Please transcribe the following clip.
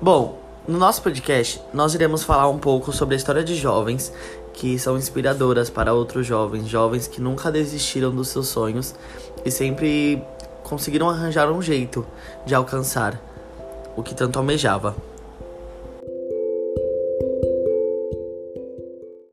Bom, no nosso podcast, nós iremos falar um pouco sobre a história de jovens que são inspiradoras para outros jovens, jovens que nunca desistiram dos seus sonhos e sempre conseguiram arranjar um jeito de alcançar o que tanto almejava.